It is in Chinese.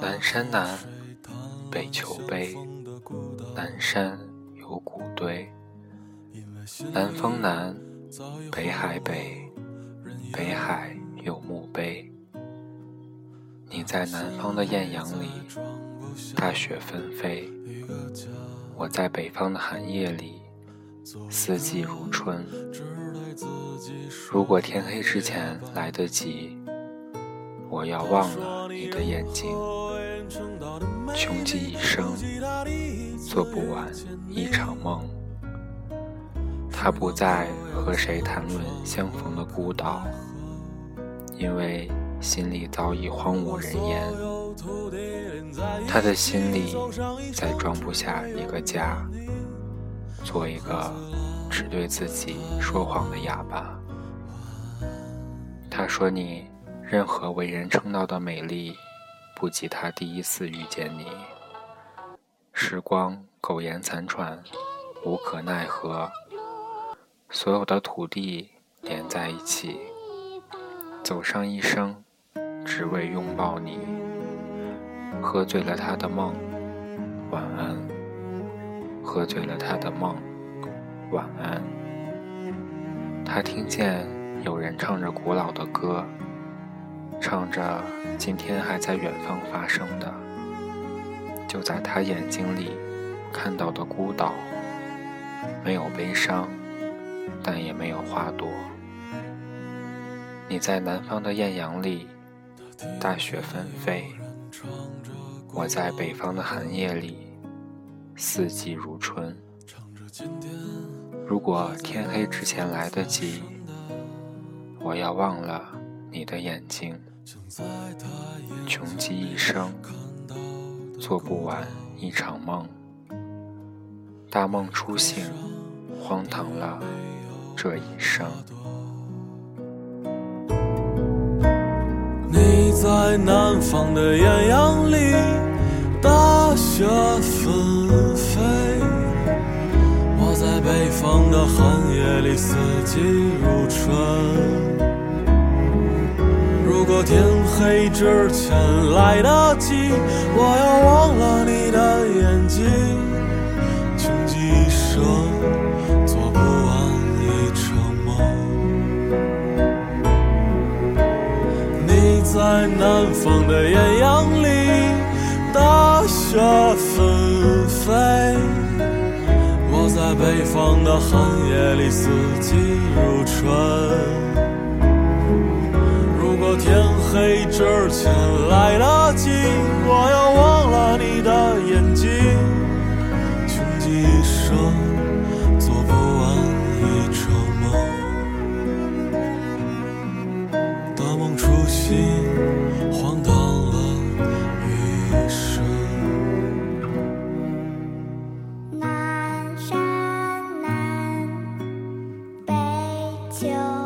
南山南，北丘北，南山有古堆。南风南，北海北，北海有墓碑。你在南方的艳阳里，大雪纷飞；我在北方的寒夜里，四季如春。如果天黑之前来得及，我要忘了你的眼睛。穷极一生，做不完一场梦。他不再和谁谈论相逢的孤岛，因为心里早已荒无人烟。他的心里再装不下一个家，做一个只对自己说谎的哑巴。他说：“你任何为人称道的美丽。”不及他第一次遇见你，时光苟延残喘，无可奈何。所有的土地连在一起，走上一生，只为拥抱你。喝醉了他的梦，晚安。喝醉了他的梦，晚安。他听见有人唱着古老的歌。唱着今天还在远方发生的，就在他眼睛里看到的孤岛，没有悲伤，但也没有花朵。你在南方的艳阳里，大雪纷飞；我在北方的寒夜里，四季如春。如果天黑之前来得及，我要忘了你的眼睛。穷极一生，做不完一场梦。大梦初醒，荒唐了这一生。你在南方的艳阳里，大雪纷飞；我在北方的寒夜里，四季如春。如果天黑之前来得及，我要忘了你的眼睛，穷极一生做不完一场梦。你在南方的艳阳里，大雪纷飞；我在北方的寒夜里，四季如春。黑之前来得及我要忘了你的眼睛穷极一生做不完一场梦大梦初醒荒唐了一生南山南北秋。